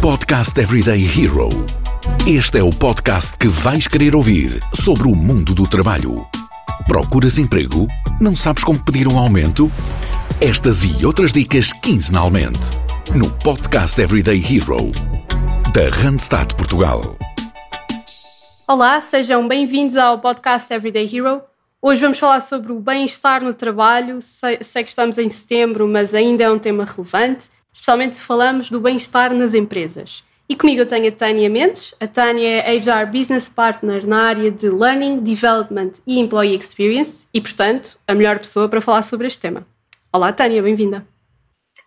Podcast Everyday Hero. Este é o podcast que vais querer ouvir sobre o mundo do trabalho. Procuras emprego? Não sabes como pedir um aumento? Estas e outras dicas quinzenalmente no Podcast Everyday Hero da Randstad Portugal. Olá, sejam bem-vindos ao podcast Everyday Hero. Hoje vamos falar sobre o bem-estar no trabalho. Sei, sei, que estamos em setembro, mas ainda é um tema relevante, especialmente se falamos do bem-estar nas empresas. E comigo eu tenho a Tânia Mendes. A Tânia é HR Business Partner na área de Learning, Development e Employee Experience e, portanto, a melhor pessoa para falar sobre este tema. Olá, Tânia, bem-vinda.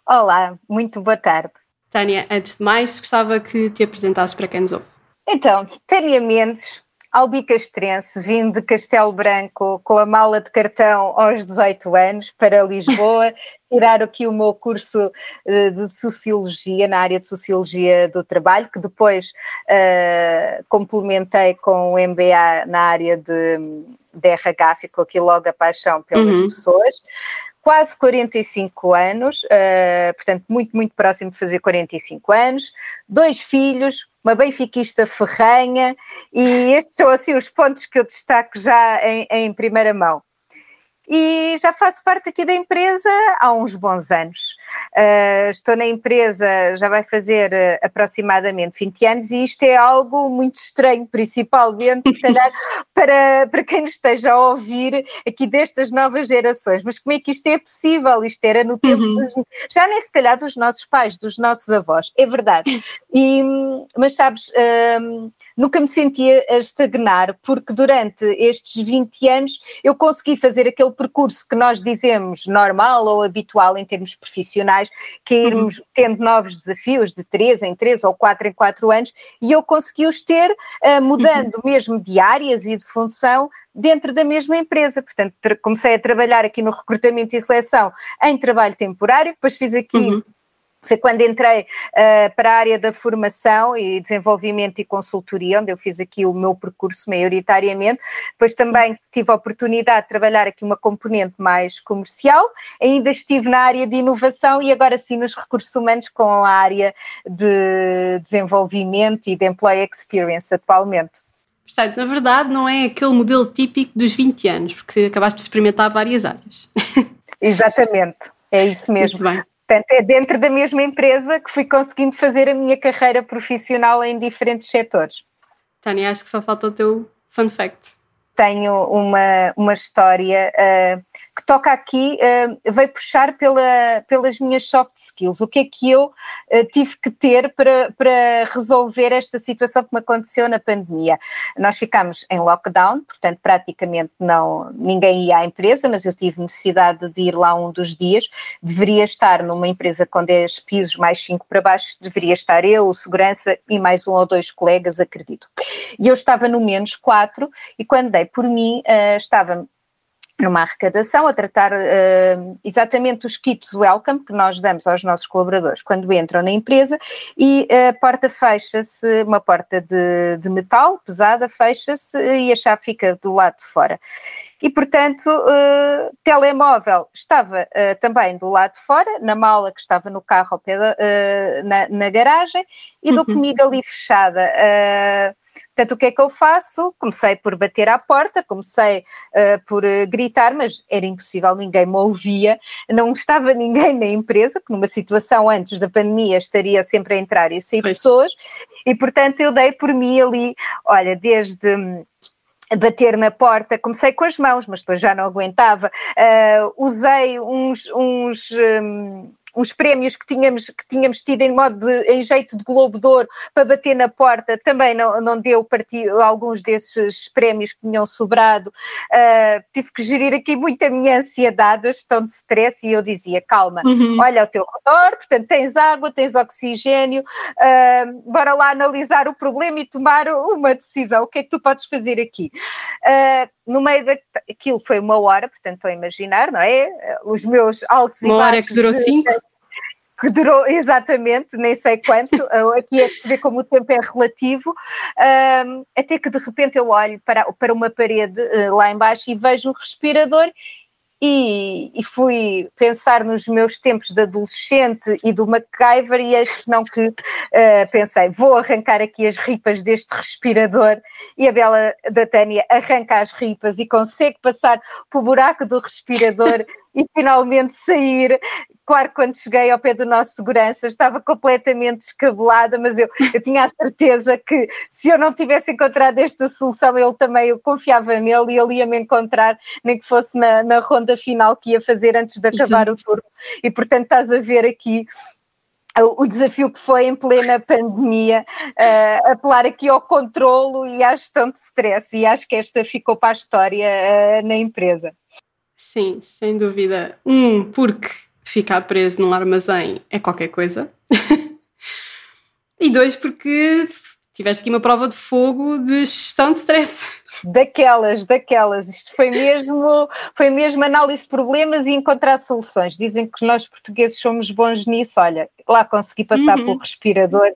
Olá, muito boa tarde. Tânia, antes de mais, gostava que te apresentasses para quem nos ouve. Então, Tânia Mendes, albicastrense, vim de Castelo Branco com a mala de cartão aos 18 anos para Lisboa, tirar aqui o meu curso uh, de Sociologia, na área de Sociologia do Trabalho, que depois uh, complementei com o MBA na área de, de RH, ficou aqui logo a paixão pelas uhum. pessoas quase 45 anos, uh, portanto, muito, muito próximo de fazer 45 anos, dois filhos, uma benfiquista ferranha, e estes são assim os pontos que eu destaco já em, em primeira mão e já faço parte aqui da empresa há uns bons anos. Uh, estou na empresa, já vai fazer uh, aproximadamente 20 anos, e isto é algo muito estranho, principalmente, se calhar, para, para quem nos esteja a ouvir aqui destas novas gerações. Mas como é que isto é possível? Isto era no tempo, uhum. dos, já nem se calhar dos nossos pais, dos nossos avós, é verdade. E, mas sabes. Uh, nunca me sentia a estagnar, porque durante estes 20 anos eu consegui fazer aquele percurso que nós dizemos normal ou habitual em termos profissionais, que é irmos uhum. tendo novos desafios de 3 em 3 ou 4 em 4 anos, e eu consegui os ter uh, mudando uhum. mesmo de áreas e de função dentro da mesma empresa. Portanto, comecei a trabalhar aqui no recrutamento e seleção em trabalho temporário, depois fiz aqui uhum. Foi quando entrei uh, para a área da formação e desenvolvimento e consultoria, onde eu fiz aqui o meu percurso maioritariamente. Depois também Sim. tive a oportunidade de trabalhar aqui uma componente mais comercial. Ainda estive na área de inovação e agora sim nos recursos humanos com a área de desenvolvimento e de employee experience atualmente. Portanto, na verdade, não é aquele modelo típico dos 20 anos, porque acabaste de experimentar várias áreas. Exatamente, é isso mesmo. Portanto, é dentro da mesma empresa que fui conseguindo fazer a minha carreira profissional em diferentes setores. Tânia, acho que só falta o teu fun fact. Tenho uma, uma história uh, que toca aqui, uh, veio puxar pela, pelas minhas soft skills. O que é que eu uh, tive que ter para, para resolver esta situação que me aconteceu na pandemia? Nós ficámos em lockdown, portanto, praticamente não, ninguém ia à empresa, mas eu tive necessidade de ir lá um dos dias. Deveria estar numa empresa com 10 pisos, mais 5 para baixo, deveria estar eu, o segurança e mais um ou dois colegas, acredito. E eu estava no menos 4 e quando dei por mim, uh, estava numa arrecadação a tratar uh, exatamente os kits welcome que nós damos aos nossos colaboradores quando entram na empresa e a porta fecha-se, uma porta de, de metal pesada fecha-se e a chave fica do lado de fora. E, portanto, uh, telemóvel estava uh, também do lado de fora, na mala que estava no carro da, na, na, garagem, e uhum. dou comigo ali fechada. Portanto, o que é que eu faço? Comecei por bater à porta, comecei uh, por uh, gritar, mas era impossível, ninguém me ouvia, não estava ninguém na empresa, que numa situação antes da pandemia estaria sempre a entrar e sair pois. pessoas, e portanto eu dei por mim ali, olha, desde hum, bater na porta, comecei com as mãos, mas depois já não aguentava, uh, usei uns, uns um, uns prémios que tínhamos, que tínhamos tido em modo de, em jeito de Globo de Ouro para bater na porta, também não, não deu partido, alguns desses prémios que tinham sobrado. Uh, tive que gerir aqui muito a minha ansiedade, a gestão de stress, e eu dizia: calma, uhum. olha ao teu redor, portanto, tens água, tens oxigênio, uh, bora lá analisar o problema e tomar uma decisão. O que é que tu podes fazer aqui? Uh, no meio daquilo foi uma hora, portanto, estou a imaginar, não é? Os meus altos uma e baixos. Uma hora que durou cinco? que durou exatamente, nem sei quanto, aqui é se vê como o tempo é relativo, um, até que de repente eu olho para, para uma parede uh, lá embaixo e vejo um respirador e, e, fui pensar nos meus tempos de adolescente e do MacGyver e acho não que uh, pensei, vou arrancar aqui as ripas deste respirador. E a bela da Tânia arranca as ripas e consegue passar para o buraco do respirador e finalmente sair. Claro, quando cheguei ao pé do nosso segurança estava completamente descabelada, mas eu, eu tinha a certeza que se eu não tivesse encontrado esta solução, ele também, eu confiava nele e ele ia me encontrar, nem que fosse na, na ronda final que ia fazer antes de acabar Exato. o turno. E portanto estás a ver aqui o desafio que foi em plena pandemia, uh, apelar aqui ao controlo e à gestão de stress, e acho que esta ficou para a história uh, na empresa. Sim, sem dúvida. Um, porque ficar preso num armazém é qualquer coisa. e dois, porque tiveste aqui uma prova de fogo de gestão de stress. Daquelas, daquelas. Isto foi mesmo, foi mesmo análise de problemas e encontrar soluções. Dizem que nós portugueses somos bons nisso. Olha, lá consegui passar uhum. pelo respirador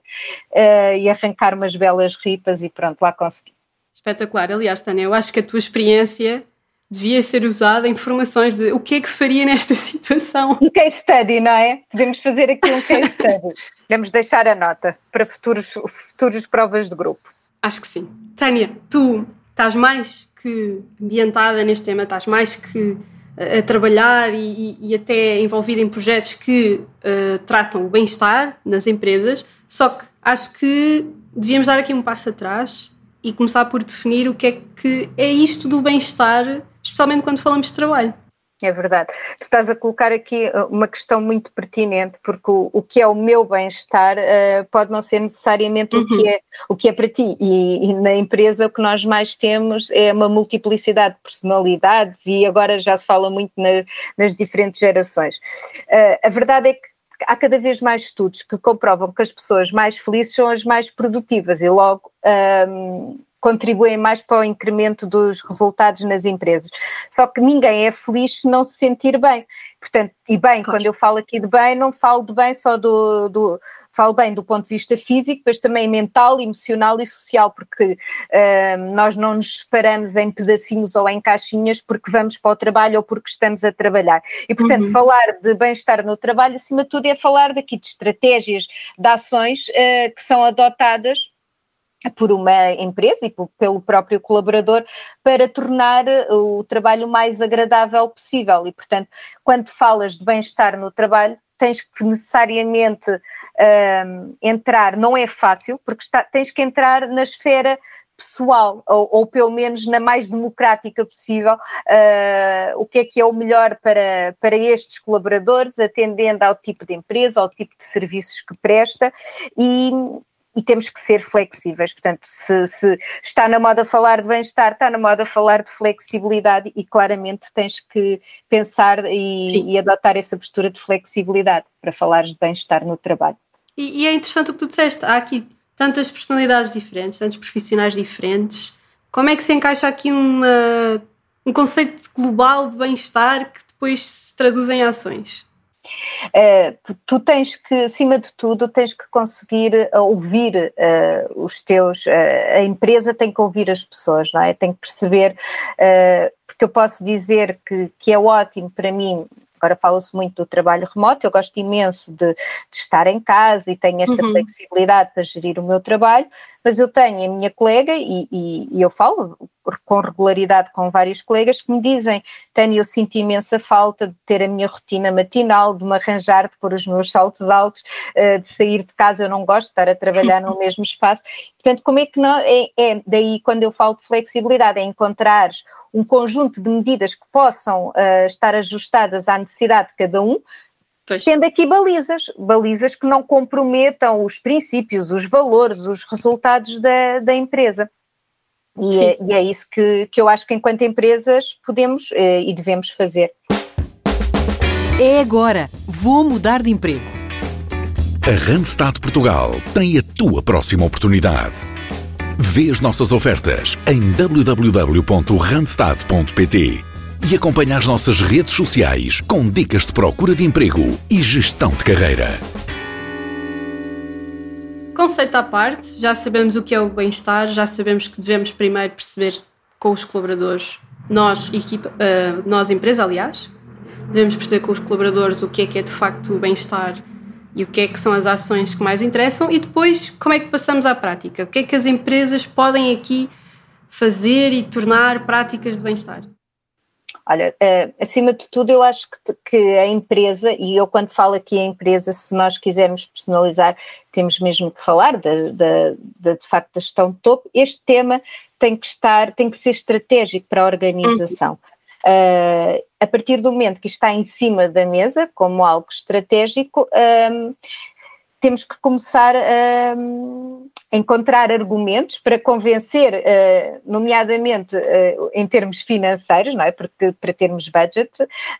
uh, e arrancar umas belas ripas e pronto, lá consegui. Espetacular. Aliás, Tânia, eu acho que a tua experiência devia ser usada informações de o que é que faria nesta situação. Um case study, não é? Podemos fazer aqui um case study. Vamos deixar a nota para futuros, futuros provas de grupo. Acho que sim. Tânia, tu estás mais que ambientada neste tema, estás mais que a trabalhar e, e, até envolvida em projetos que uh, tratam o bem-estar nas empresas, só que acho que devíamos dar aqui um passo atrás e começar por definir o que é que é isto do bem-estar especialmente quando falamos de trabalho. É verdade. Tu estás a colocar aqui uh, uma questão muito pertinente, porque o, o que é o meu bem-estar uh, pode não ser necessariamente uhum. o, que uhum. é, o que é para ti. E, e, na empresa o que nós mais temos é uma multiplicidade de personalidades e agora já se fala muito na, nas diferentes gerações. Uh, a verdade é que há cada vez mais estudos que comprovam que as pessoas mais felizes são as mais produtivas e logo um, contribuem mais para o incremento dos resultados nas empresas. Só que ninguém é feliz se não se sentir bem. Portanto, e bem, claro. quando eu falo aqui de bem, não falo de bem só do, do falo bem do ponto de vista físico, mas também mental, emocional e social, porque uh, nós não nos separamos em pedacinhos ou em caixinhas porque vamos para o trabalho ou porque estamos a trabalhar. E, portanto, uhum. falar de bem-estar no trabalho, acima de tudo, é falar daqui de estratégias, de ações uh, que são adotadas por uma empresa e pelo próprio colaborador para tornar eh, o trabalho mais agradável possível. E, portanto, quando falas de bem-estar no trabalho, tens que necessariamente um, entrar, não é fácil, porque está, tens que entrar na esfera pessoal, ou, ou, pelo menos na mais democrática possível, uh, o que é que é o melhor para, para estes colaboradores, atendendo ao tipo de empresa, ao tipo de serviços que presta, e, e temos que ser flexíveis. Portanto, se, se está na moda falar de bem-estar, está na moda falar de flexibilidade e claramente tens que pensar e, e adotar essa postura de flexibilidade para falares de bem-estar no trabalho. E, e, é interessante o que tu disseste, há aqui tantas personalidades diferentes, tantos profissionais diferentes. Como é que se encaixa aqui uma, um conceito global de bem-estar que depois se traduz em ações? Uh, tu tens que, acima de tudo, tens que conseguir uh, ouvir uh, os teus, a empresa tem que ouvir as pessoas, não é? Tem que perceber, porque eu posso dizer que, que é ótimo para mim Agora fala-se muito do trabalho remoto, eu gosto imenso de, de estar em casa e tenho esta uhum. flexibilidade para gerir o meu trabalho, mas eu tenho a minha colega e, e, e, eu falo com regularidade com vários colegas que me dizem, Tânia, eu sinto imensa falta de ter a minha rotina matinal, de me arranjar, de pôr os meus saltos altos, uh, de sair de casa, eu não gosto de estar a trabalhar no mesmo espaço. Portanto, como é que não, é, é daí quando eu falo de flexibilidade, é encontrar um conjunto de medidas que possam uh, estar ajustadas à necessidade de cada um, Pois. tendo aqui balizas, balizas que não comprometam os princípios, os valores, os resultados da, da empresa. E é, e é, isso que, que eu acho que enquanto empresas podemos eh, e devemos fazer. É agora, vou mudar de emprego. A Randstad Portugal tem a tua próxima oportunidade. Vê as nossas ofertas em www.randstad.pt e acompanha as nossas redes sociais com dicas de procura de emprego e gestão de carreira. Conceito à parte, já sabemos o que é o bem-estar, já sabemos que devemos primeiro perceber com os colaboradores, nós, equipa, uh, nós empresa, aliás, devemos perceber com os colaboradores o que é que é de facto o bem-estar e o que é que são as ações que mais interessam e depois como é que passamos à prática, o que é que as empresas podem aqui fazer e tornar práticas de bem-estar. Olha, uh, acima de tudo, eu acho que, que, a empresa, e eu quando falo aqui a empresa, se nós quisermos personalizar, temos mesmo que falar de, facto da gestão de topo, este tema tem que estar, tem que ser estratégico para a organização. Uh, a partir do momento que está em cima da mesa, como algo estratégico, um, temos que começar a encontrar argumentos para convencer, eh, nomeadamente eh, em termos financeiros, não é? Porque para termos budget,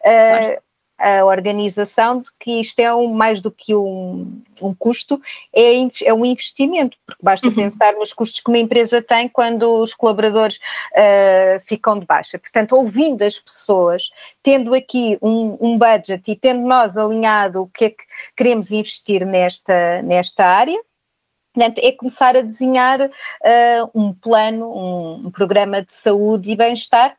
eh, claro a organização de que isto é um, mais do que um, um custo, é, é um investimento, porque basta uhum. pensar nos custos que uma empresa tem quando os colaboradores uh, ficam de baixa. Portanto, ouvindo as pessoas, tendo aqui um, um budget e tendo nós alinhado o que é que queremos investir nesta, nesta área, Portanto, é começar a desenhar uh, um plano, um, um, programa de saúde e bem-estar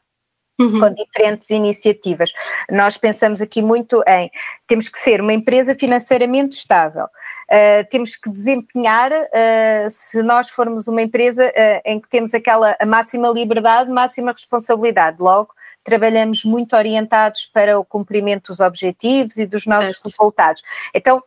uhum. com diferentes iniciativas. Nós pensamos aqui muito em temos que ser uma empresa financeiramente estável. Uh, temos que desempenhar, uh, se nós formos uma empresa uh, em que temos aquela máxima liberdade, máxima responsabilidade. Logo, trabalhamos muito orientados para o cumprimento dos objetivos e dos nossos certo. resultados. Então,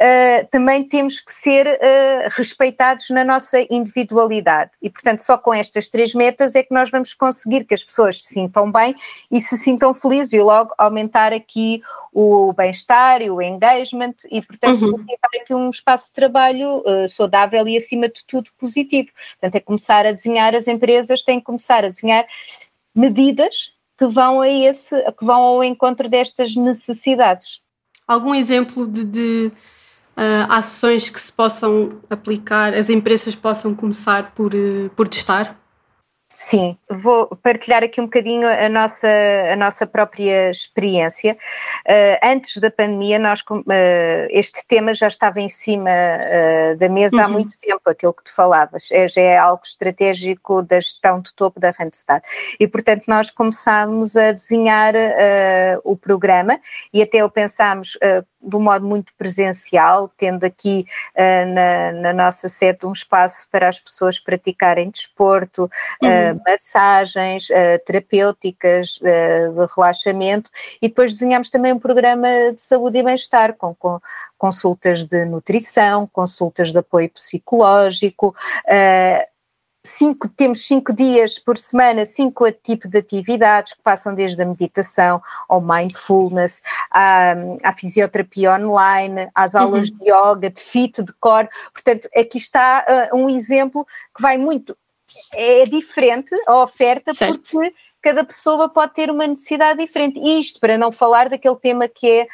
uh, também temos que ser uh, respeitados na nossa individualidade. E, portanto, só com estas três metas é que nós vamos conseguir que as pessoas se sintam bem e se sintam felizes e logo aumentar aqui o bem-estar e o engagement e, portanto, uhum. aqui um espaço de trabalho uh, saudável e, acima de tudo, positivo. Portanto, é começar a desenhar, as empresas têm que começar a desenhar medidas que vão a esse, que vão ao encontro destas necessidades. Algum exemplo de, de uh, ações que se possam aplicar, as empresas possam começar por, uh, por testar? Sim, vou partilhar aqui um bocadinho a nossa, a nossa própria experiência. Uh, antes da pandemia, nós, uh, este tema já estava em cima uh, da mesa uhum. há muito tempo, aquilo que tu falavas. É, já é algo estratégico da gestão de topo da Randstad. E, portanto, nós começámos a desenhar o programa e até o pensámos de um modo muito presencial, tendo aqui uh, na, na, nossa sede um espaço para as pessoas praticarem desporto, uh, massagens uh, terapêuticas, de relaxamento, e depois desenhamos também um programa de saúde e bem-estar com, com consultas de nutrição, consultas de apoio psicológico, cinco, temos cinco dias por semana, cinco tipos de atividades que passam desde a meditação ao mindfulness, à, à fisioterapia online, às aulas uhum. de yoga, de fit, de core. Portanto, aqui está uh, um exemplo que vai muito. É diferente a oferta certo. porque cada pessoa pode ter uma necessidade diferente. Isto para não falar daquele tema que é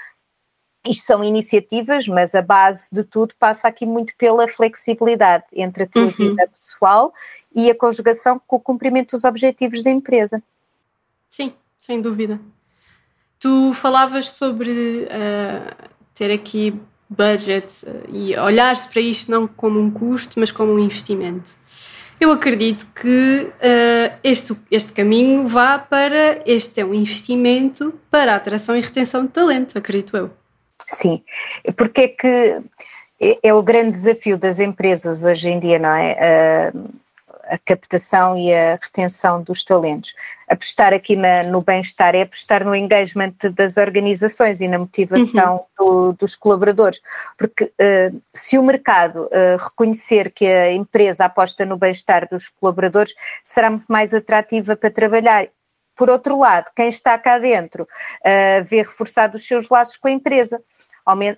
isto são iniciativas, mas a base de tudo passa aqui muito pela flexibilidade entre a tua uhum. vida pessoal e a conjugação com o cumprimento dos objetivos da empresa. Sim, sem dúvida. Tu falavas sobre uh, ter aqui budget uh, e olhar-se para isto não como um custo, mas como um investimento. Eu acredito que uh, este, este caminho vá para este é um investimento para a atração e retenção de talento, acredito eu. Sim, porque é que é, é o grande desafio das empresas hoje em dia, não é? Uh, a captação e a retenção dos talentos. Apostar aqui na, no bem-estar é apostar no engagement das organizações e na motivação uhum. do, dos colaboradores, porque uh, se o mercado uh, reconhecer que a empresa aposta no bem-estar dos colaboradores, será muito mais atrativa para trabalhar. Por outro lado, quem está cá dentro uh, vê reforçado os seus laços com a empresa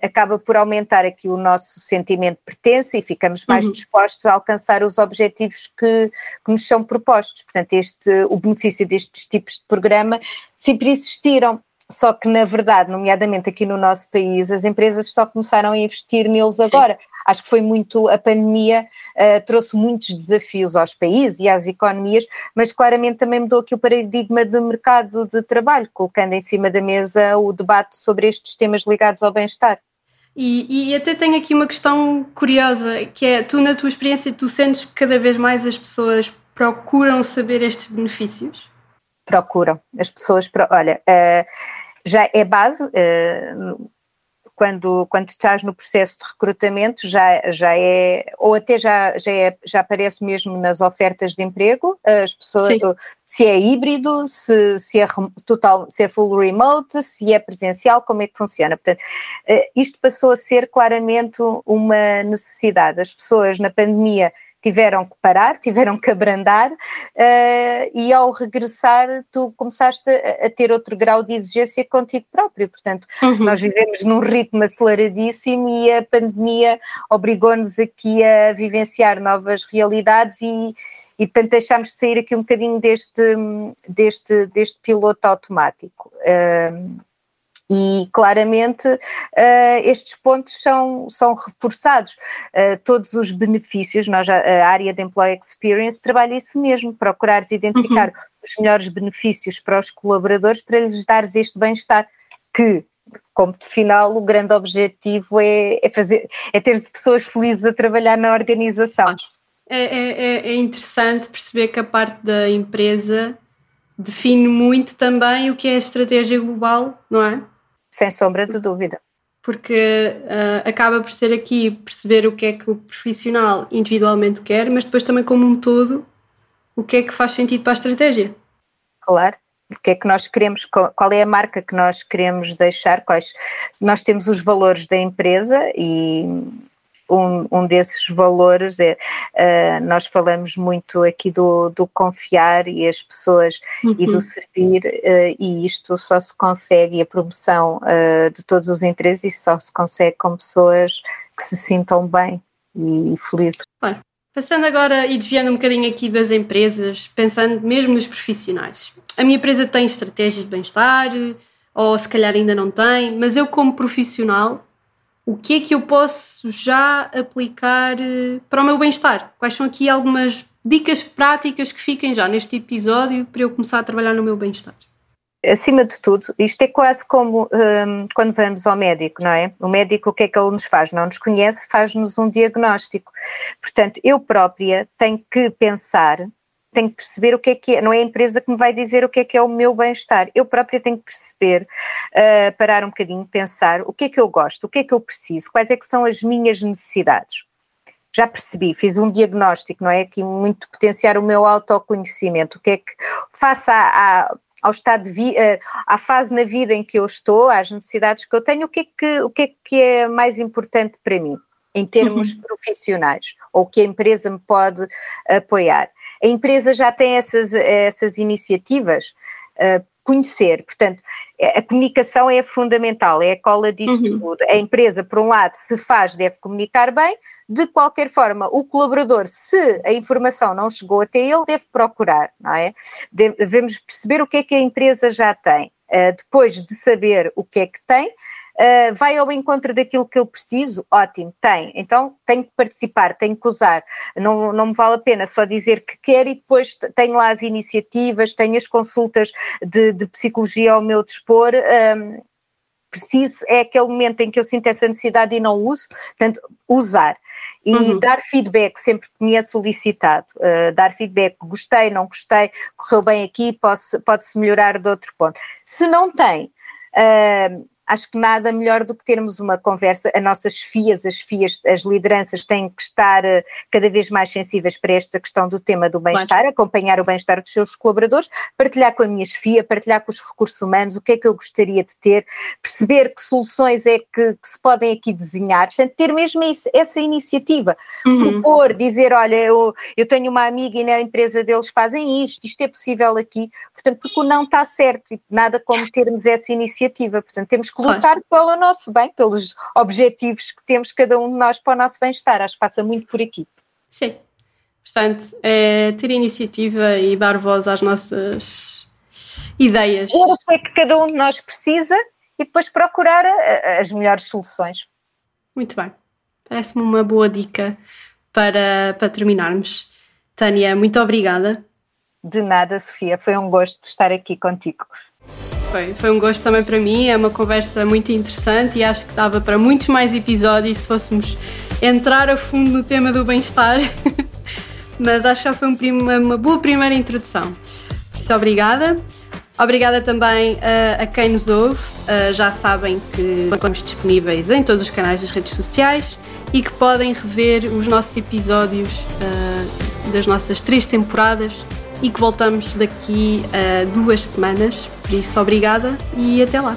acaba por aumentar aqui o nosso sentimento de pertença e ficamos mais uhum. dispostos a alcançar os objetivos que, que, nos são propostos. Portanto, este, o benefício destes tipos de programa sempre existiram. Só que, na verdade, nomeadamente aqui no nosso país, as empresas só começaram a investir neles Sim. agora. Acho que foi muito, a pandemia uh, trouxe muitos desafios aos países e às economias, mas claramente também mudou aqui o paradigma do mercado de trabalho, colocando em cima da mesa o debate sobre estes temas ligados ao bem-estar. E, e, até tenho aqui uma questão curiosa, que é, tu na tua experiência, tu sentes que cada vez mais as pessoas procuram saber estes benefícios? Procuram, as pessoas, olha, uh, já é base, uh, quando, quando estás no processo de recrutamento, já, já é, ou até já, já, é, já aparece mesmo nas ofertas de emprego, as pessoas, Sim. se é híbrido, se, se, é total, se é full remote, se é presencial, como é que funciona. Portanto, uh, isto passou a ser claramente uma necessidade. As pessoas na pandemia tiveram que parar, tiveram que abrandar, uh, e ao regressar tu começaste a, a, ter outro grau de exigência contigo próprio. Portanto, uhum. nós vivemos num ritmo aceleradíssimo e a pandemia obrigou-nos aqui a vivenciar novas realidades e, e portanto deixámos de sair aqui um bocadinho deste, deste, deste piloto automático. Uh, e claramente uh, estes pontos são, são reforçados. Uh, todos os benefícios, nós, a, a, área de Employee Experience trabalha isso mesmo, procurares identificar uhum. os melhores benefícios para os colaboradores para lhes dares este bem-estar que como de final o grande objetivo é, é fazer é ter pessoas felizes a trabalhar na organização. É, é, é, é interessante perceber que a parte da empresa define muito também o que é a estratégia global, não é? Sem sombra de dúvida. Porque uh, acaba por ser aqui perceber o que é que o profissional individualmente quer, mas depois também, como um todo, o que é que faz sentido para a estratégia. Claro. O que é que nós queremos, qual é a marca que nós queremos deixar, quais, nós temos os valores da empresa e um, um desses valores é, uh, nós falamos muito aqui do, do confiar e as pessoas uhum. e do uhum. servir uh, e isto só se consegue, a promoção uh, de todos os interesses só se consegue com pessoas que se sintam bem e felizes. Bem, passando agora e desviando um bocadinho aqui das empresas, pensando mesmo nos profissionais. A minha empresa tem estratégias de bem-estar, ou se calhar ainda não tem, mas eu como profissional o que é que eu posso já aplicar eh, para o meu bem-estar? Quais são aqui algumas dicas práticas que fiquem já neste episódio para eu começar a trabalhar no meu bem-estar? Acima de tudo, isto é quase como um, quando vamos ao médico, não é? O médico, o que é que ele nos faz? Não nos conhece, faz-nos um diagnóstico. Portanto, eu própria tenho que pensar tenho que perceber o que é que é, não é a empresa que me vai dizer o que é que é o meu bem-estar. Eu própria tenho que perceber, uh, parar um bocadinho, pensar o que é que eu gosto, o que é que eu preciso, quais é que são as minhas necessidades. Já percebi, fiz um diagnóstico, não é? Aqui muito potenciar o meu autoconhecimento, o que é que, faça a, ao estado de vi, uh, à fase na vida em que eu estou, às necessidades que eu tenho, o que é que, o que, é, que é mais importante para mim, em termos uhum. profissionais, ou que a empresa me pode apoiar a empresa já tem essas, essas iniciativas. Uh, conhecer, portanto, a comunicação é fundamental, é a cola disto uhum. tudo. A empresa, por um lado, se faz, deve comunicar bem, de qualquer forma, o colaborador, se a informação não chegou até ele, deve procurar, não é? Devemos perceber o que é que a empresa já tem. Uh, depois de saber o que é que tem, Uh, vai ao encontro daquilo que eu preciso? Ótimo, tem. Então tenho que participar, tenho que usar. Não, não me vale a pena só dizer que quero e depois tenho lá as iniciativas, tenho as consultas de, de psicologia ao meu dispor. Um, preciso, é aquele momento em que eu sinto essa necessidade e não uso, portanto, usar. E uhum. dar feedback sempre que me é solicitado, uh, dar feedback, gostei, não gostei, correu bem aqui, pode-se melhorar de outro ponto. Se não tem, uh, acho que nada melhor do que termos uma conversa. As nossas FIAs, as FIAs, as lideranças têm que estar uh, cada vez mais sensíveis para esta questão do tema do bem-estar, claro. acompanhar o bem-estar dos seus colaboradores, partilhar com a minha FIA, partilhar com os recursos humanos o que é que eu gostaria de ter, perceber que soluções é que, que se podem aqui desenhar, portanto, ter mesmo isso, essa iniciativa, uhum. propor, dizer, olha, eu, eu tenho uma amiga e na empresa deles fazem isto, isto é possível aqui, portanto, porque o não está certo e nada como termos essa iniciativa, portanto, temos lutar claro. pelo nosso bem, pelos objetivos que temos cada um de nós para o nosso bem-estar. Acho que passa muito por aqui. Sim. Portanto, é ter iniciativa e dar voz às nossas ideias. O que é que cada um de nós precisa e depois procurar as melhores soluções. Muito bem. Parece-me uma boa dica para, para terminarmos. Tânia, muito obrigada. De nada, Sofia. Foi um gosto estar aqui contigo foi. Foi um gosto também para mim, é uma conversa muito interessante e acho que dava para muitos mais episódios se fôssemos entrar a fundo no tema do bem-estar. Mas acho que já foi uma boa primeira introdução. Por isso, obrigada. Obrigada também uh, a quem nos ouve. Uh, já sabem que estamos disponíveis em todos os canais das redes sociais e que podem rever os nossos episódios uh, das nossas três temporadas e que voltamos daqui a duas semanas. Por isso, obrigada e até lá!